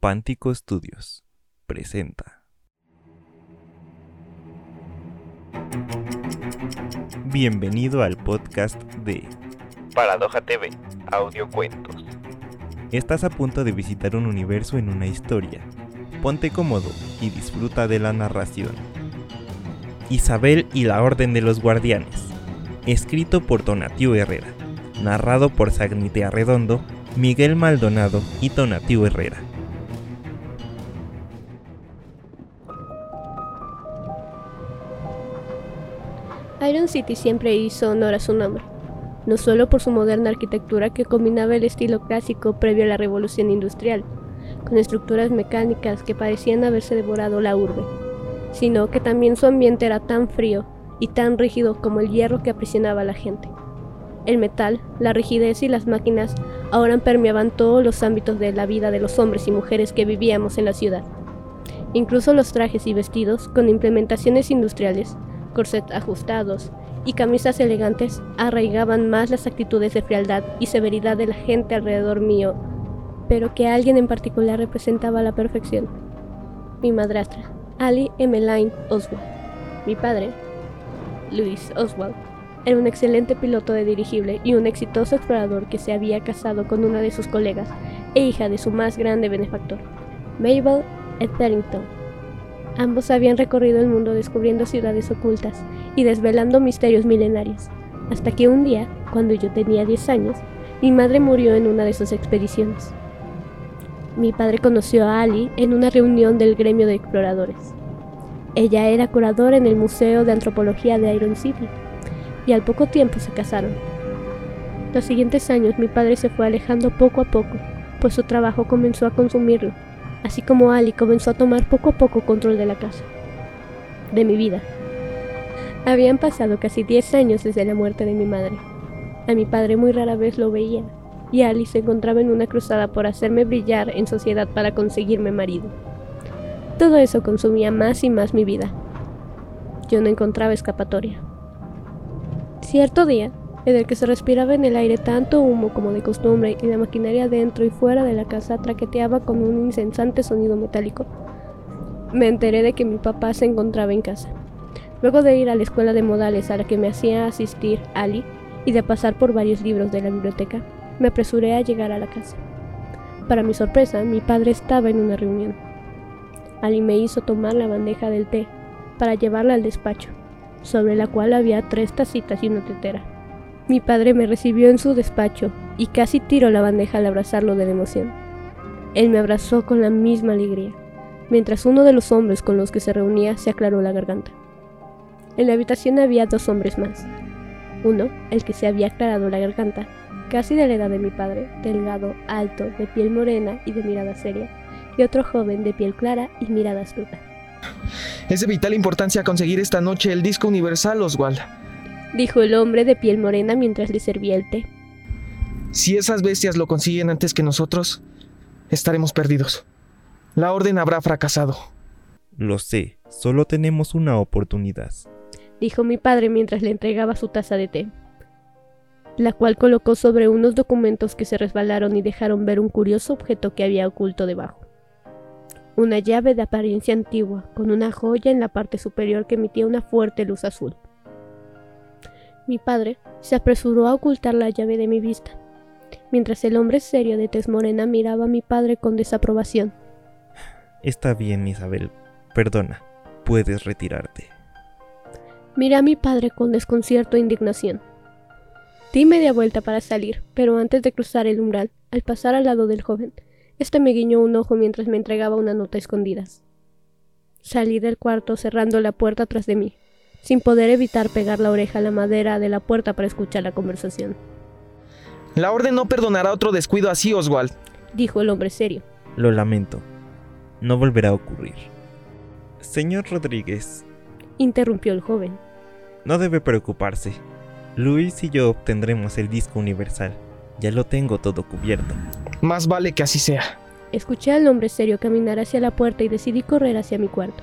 Pántico Studios presenta. Bienvenido al podcast de Paradoja TV, Audiocuentos. Estás a punto de visitar un universo en una historia. Ponte cómodo y disfruta de la narración. Isabel y la Orden de los Guardianes. Escrito por Tonatiuh Herrera. Narrado por Sagnite Redondo, Miguel Maldonado y Tonatiuh Herrera. Iron City siempre hizo honor a su nombre, no solo por su moderna arquitectura que combinaba el estilo clásico previo a la revolución industrial, con estructuras mecánicas que parecían haberse devorado la urbe, sino que también su ambiente era tan frío y tan rígido como el hierro que aprisionaba a la gente. El metal, la rigidez y las máquinas ahora permeaban todos los ámbitos de la vida de los hombres y mujeres que vivíamos en la ciudad. Incluso los trajes y vestidos, con implementaciones industriales, corsets ajustados y camisas elegantes, arraigaban más las actitudes de frialdad y severidad de la gente alrededor mío, pero que alguien en particular representaba la perfección. Mi madrastra, Ali Emmeline Oswald. Mi padre, Louis Oswald, era un excelente piloto de dirigible y un exitoso explorador que se había casado con una de sus colegas e hija de su más grande benefactor, Mabel Etherington. Ambos habían recorrido el mundo descubriendo ciudades ocultas y desvelando misterios milenarios, hasta que un día, cuando yo tenía 10 años, mi madre murió en una de sus expediciones. Mi padre conoció a Ali en una reunión del gremio de exploradores. Ella era curadora en el Museo de Antropología de Iron City y al poco tiempo se casaron. Los siguientes años mi padre se fue alejando poco a poco, pues su trabajo comenzó a consumirlo, así como Ali comenzó a tomar poco a poco control de la casa, de mi vida. Habían pasado casi 10 años desde la muerte de mi madre. A mi padre muy rara vez lo veía, y Ali se encontraba en una cruzada por hacerme brillar en sociedad para conseguirme marido. Todo eso consumía más y más mi vida. Yo no encontraba escapatoria. Cierto día, en el que se respiraba en el aire tanto humo como de costumbre y la maquinaria dentro y fuera de la casa traqueteaba con un incesante sonido metálico, me enteré de que mi papá se encontraba en casa. Luego de ir a la escuela de modales a la que me hacía asistir Ali y de pasar por varios libros de la biblioteca, me apresuré a llegar a la casa. Para mi sorpresa, mi padre estaba en una reunión. Ali me hizo tomar la bandeja del té para llevarla al despacho, sobre la cual había tres tacitas y una tetera. Mi padre me recibió en su despacho y casi tiró la bandeja al abrazarlo de la emoción. Él me abrazó con la misma alegría, mientras uno de los hombres con los que se reunía se aclaró la garganta. En la habitación había dos hombres más. Uno, el que se había aclarado la garganta, casi de la edad de mi padre, delgado, alto, de piel morena y de mirada seria, y otro joven de piel clara y mirada astuta. Es de vital importancia conseguir esta noche el disco universal, Oswald, dijo el hombre de piel morena mientras le servía el té. Si esas bestias lo consiguen antes que nosotros, estaremos perdidos. La orden habrá fracasado. Lo sé, solo tenemos una oportunidad, dijo mi padre mientras le entregaba su taza de té la cual colocó sobre unos documentos que se resbalaron y dejaron ver un curioso objeto que había oculto debajo. Una llave de apariencia antigua, con una joya en la parte superior que emitía una fuerte luz azul. Mi padre se apresuró a ocultar la llave de mi vista, mientras el hombre serio de tez morena miraba a mi padre con desaprobación. Está bien, Isabel. Perdona. Puedes retirarte. Miré a mi padre con desconcierto e indignación. Di media vuelta para salir, pero antes de cruzar el umbral, al pasar al lado del joven, este me guiñó un ojo mientras me entregaba una nota a escondidas. Salí del cuarto cerrando la puerta tras de mí, sin poder evitar pegar la oreja a la madera de la puerta para escuchar la conversación. La orden no perdonará otro descuido así, Oswald, dijo el hombre serio. Lo lamento. No volverá a ocurrir. Señor Rodríguez, interrumpió el joven. No debe preocuparse. Luis y yo obtendremos el disco universal. Ya lo tengo todo cubierto. Más vale que así sea. Escuché al hombre serio caminar hacia la puerta y decidí correr hacia mi cuarto.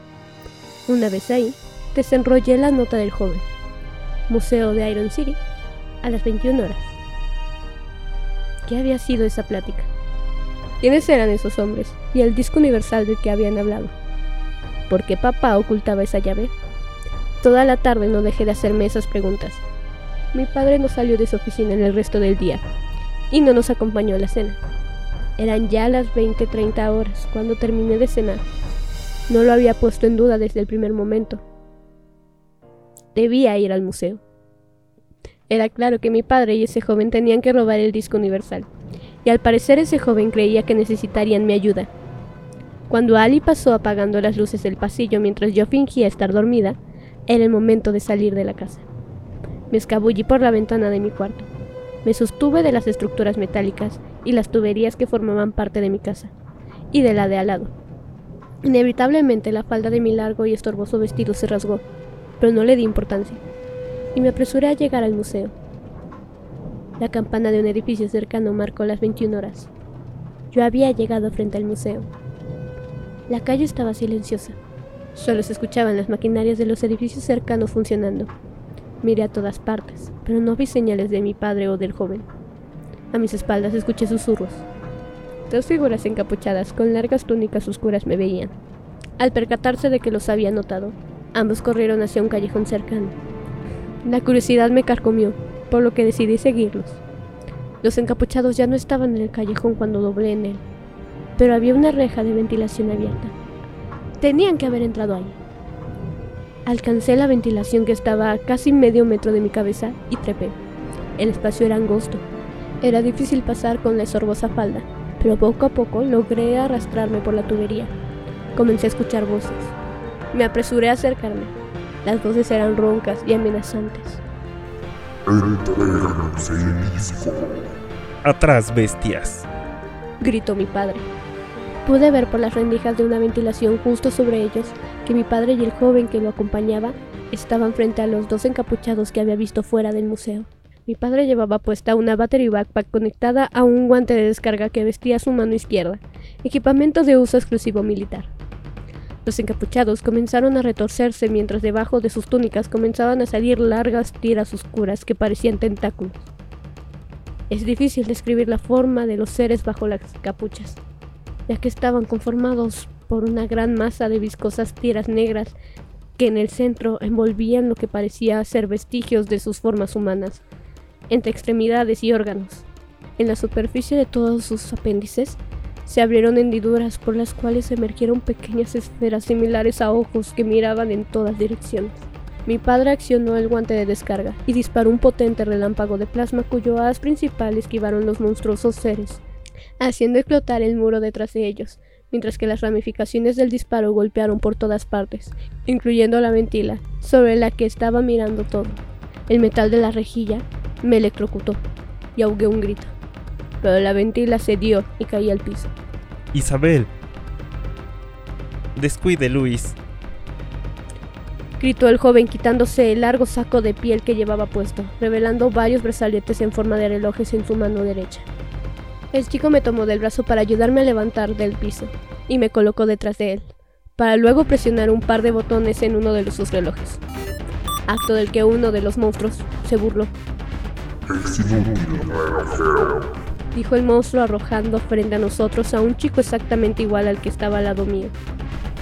Una vez ahí, desenrollé la nota del joven. Museo de Iron City, a las 21 horas. ¿Qué había sido esa plática? ¿Quiénes eran esos hombres? Y el disco universal del que habían hablado. ¿Por qué papá ocultaba esa llave? Toda la tarde no dejé de hacerme esas preguntas. Mi padre no salió de su oficina en el resto del día y no nos acompañó a la cena. Eran ya las 20-30 horas cuando terminé de cenar. No lo había puesto en duda desde el primer momento. Debía ir al museo. Era claro que mi padre y ese joven tenían que robar el disco universal, y al parecer ese joven creía que necesitarían mi ayuda. Cuando Ali pasó apagando las luces del pasillo mientras yo fingía estar dormida, era el momento de salir de la casa. Me escabullí por la ventana de mi cuarto. Me sostuve de las estructuras metálicas y las tuberías que formaban parte de mi casa, y de la de al lado. Inevitablemente la falda de mi largo y estorboso vestido se rasgó, pero no le di importancia, y me apresuré a llegar al museo. La campana de un edificio cercano marcó las 21 horas. Yo había llegado frente al museo. La calle estaba silenciosa. Solo se escuchaban las maquinarias de los edificios cercanos funcionando. Miré a todas partes, pero no vi señales de mi padre o del joven. A mis espaldas escuché susurros. Dos figuras encapuchadas con largas túnicas oscuras me veían. Al percatarse de que los había notado, ambos corrieron hacia un callejón cercano. La curiosidad me carcomió, por lo que decidí seguirlos. Los encapuchados ya no estaban en el callejón cuando doblé en él, pero había una reja de ventilación abierta. Tenían que haber entrado ahí. Alcancé la ventilación que estaba a casi medio metro de mi cabeza y trepé. El espacio era angosto. Era difícil pasar con la sorbosa falda, pero poco a poco logré arrastrarme por la tubería. Comencé a escuchar voces. Me apresuré a acercarme. Las voces eran roncas y amenazantes. Atrás, bestias. Gritó mi padre. Pude ver por las rendijas de una ventilación justo sobre ellos que mi padre y el joven que lo acompañaba estaban frente a los dos encapuchados que había visto fuera del museo. Mi padre llevaba puesta una battery backpack conectada a un guante de descarga que vestía su mano izquierda, equipamiento de uso exclusivo militar. Los encapuchados comenzaron a retorcerse mientras debajo de sus túnicas comenzaban a salir largas tiras oscuras que parecían tentáculos. Es difícil describir la forma de los seres bajo las capuchas ya que estaban conformados por una gran masa de viscosas tiras negras que en el centro envolvían lo que parecía ser vestigios de sus formas humanas, entre extremidades y órganos. En la superficie de todos sus apéndices se abrieron hendiduras por las cuales emergieron pequeñas esferas similares a ojos que miraban en todas direcciones. Mi padre accionó el guante de descarga y disparó un potente relámpago de plasma cuyo haz principal esquivaron los monstruosos seres, haciendo explotar el muro detrás de ellos, mientras que las ramificaciones del disparo golpearon por todas partes, incluyendo la ventila, sobre la que estaba mirando todo. El metal de la rejilla me electrocutó y ahogué un grito, pero la ventila cedió y caí al piso. Isabel. Descuide, Luis. Gritó el joven quitándose el largo saco de piel que llevaba puesto, revelando varios brazaletes en forma de relojes en su mano derecha. El chico me tomó del brazo para ayudarme a levantar del piso y me colocó detrás de él, para luego presionar un par de botones en uno de sus relojes. Acto del que uno de los monstruos se burló. Dijo el monstruo arrojando frente a nosotros a un chico exactamente igual al que estaba al lado mío.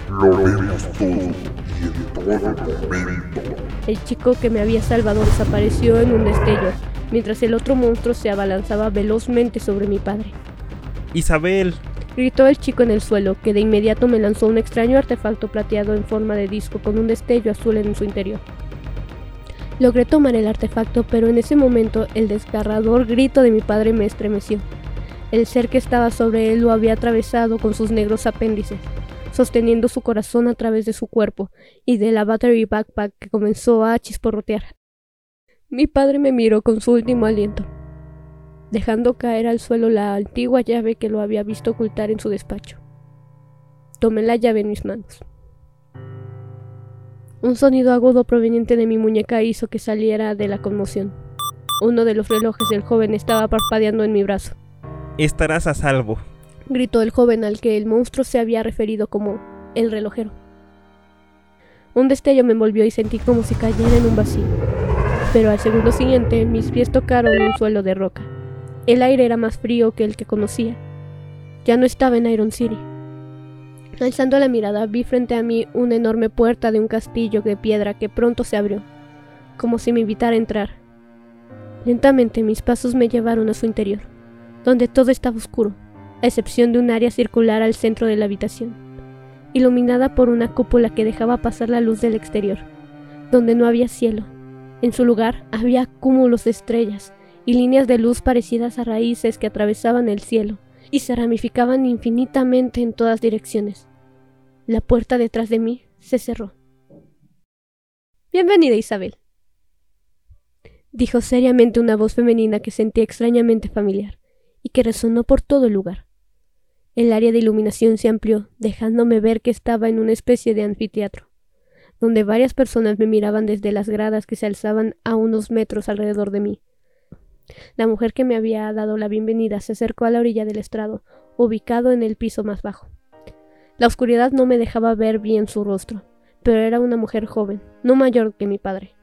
Lo vemos todo y en todo momento. El chico que me había salvado desapareció en un destello mientras el otro monstruo se abalanzaba velozmente sobre mi padre. Isabel. Gritó el chico en el suelo, que de inmediato me lanzó un extraño artefacto plateado en forma de disco con un destello azul en su interior. Logré tomar el artefacto, pero en ese momento el desgarrador grito de mi padre me estremeció. El ser que estaba sobre él lo había atravesado con sus negros apéndices, sosteniendo su corazón a través de su cuerpo y de la battery backpack que comenzó a chisporrotear. Mi padre me miró con su último aliento, dejando caer al suelo la antigua llave que lo había visto ocultar en su despacho. Tomé la llave en mis manos. Un sonido agudo proveniente de mi muñeca hizo que saliera de la conmoción. Uno de los relojes del joven estaba parpadeando en mi brazo. Estarás a salvo, gritó el joven al que el monstruo se había referido como el relojero. Un destello me envolvió y sentí como si cayera en un vacío pero al segundo siguiente mis pies tocaron un suelo de roca. El aire era más frío que el que conocía. Ya no estaba en Iron City. Alzando la mirada, vi frente a mí una enorme puerta de un castillo de piedra que pronto se abrió, como si me invitara a entrar. Lentamente mis pasos me llevaron a su interior, donde todo estaba oscuro, a excepción de un área circular al centro de la habitación, iluminada por una cúpula que dejaba pasar la luz del exterior, donde no había cielo. En su lugar había cúmulos de estrellas y líneas de luz parecidas a raíces que atravesaban el cielo y se ramificaban infinitamente en todas direcciones. La puerta detrás de mí se cerró. Bienvenida, Isabel, dijo seriamente una voz femenina que sentí extrañamente familiar y que resonó por todo el lugar. El área de iluminación se amplió, dejándome ver que estaba en una especie de anfiteatro, donde varias personas me miraban desde las gradas que se alzaban a unos metros alrededor de mí. La mujer que me había dado la bienvenida se acercó a la orilla del estrado, ubicado en el piso más bajo. La oscuridad no me dejaba ver bien su rostro, pero era una mujer joven, no mayor que mi padre.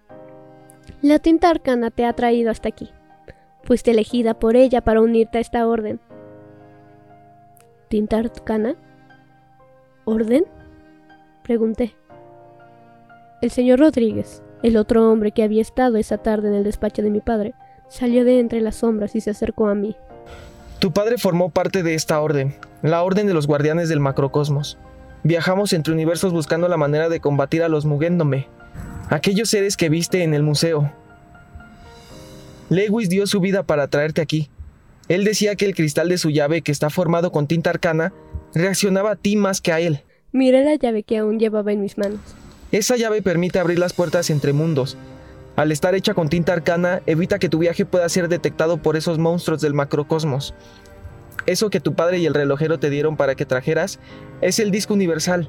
La tinta arcana te ha traído hasta aquí. Fuiste elegida por ella para unirte a esta orden. ¿Tinta arcana? ¿Orden? Pregunté. El señor Rodríguez, el otro hombre que había estado esa tarde en el despacho de mi padre, Salió de entre las sombras y se acercó a mí. Tu padre formó parte de esta orden, la Orden de los Guardianes del Macrocosmos. Viajamos entre universos buscando la manera de combatir a los Mugendome, aquellos seres que viste en el museo. Lewis dio su vida para traerte aquí. Él decía que el cristal de su llave, que está formado con tinta arcana, reaccionaba a ti más que a él. Miré la llave que aún llevaba en mis manos. Esa llave permite abrir las puertas entre mundos, al estar hecha con tinta arcana, evita que tu viaje pueda ser detectado por esos monstruos del macrocosmos. Eso que tu padre y el relojero te dieron para que trajeras es el disco universal,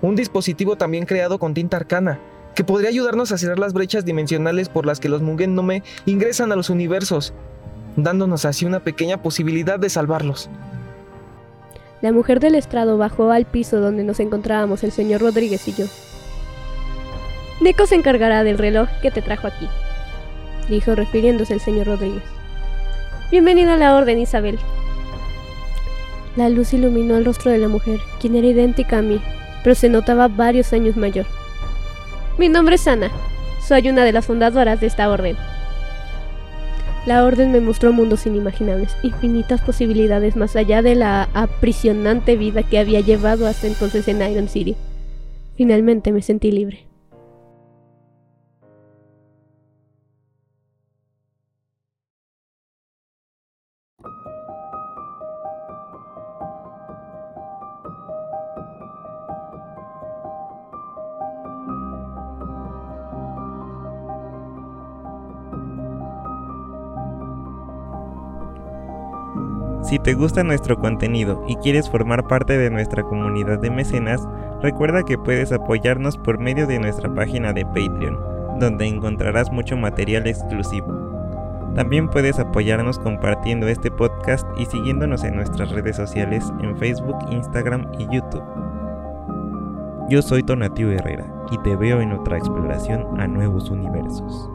un dispositivo también creado con tinta arcana, que podría ayudarnos a cerrar las brechas dimensionales por las que los Mugen ingresan a los universos, dándonos así una pequeña posibilidad de salvarlos. La mujer del estrado bajó al piso donde nos encontrábamos el señor Rodríguez y yo. Nico se encargará del reloj que te trajo aquí, dijo refiriéndose el señor Rodríguez. Bienvenido a la orden, Isabel. La luz iluminó el rostro de la mujer, quien era idéntica a mí, pero se notaba varios años mayor. Mi nombre es Ana. Soy una de las fundadoras de esta orden. La orden me mostró mundos inimaginables, infinitas posibilidades más allá de la aprisionante vida que había llevado hasta entonces en Iron City. Finalmente me sentí libre. Si te gusta nuestro contenido y quieres formar parte de nuestra comunidad de mecenas, recuerda que puedes apoyarnos por medio de nuestra página de Patreon, donde encontrarás mucho material exclusivo. También puedes apoyarnos compartiendo este podcast y siguiéndonos en nuestras redes sociales en Facebook, Instagram y YouTube. Yo soy Tonatio Herrera y te veo en otra exploración a nuevos universos.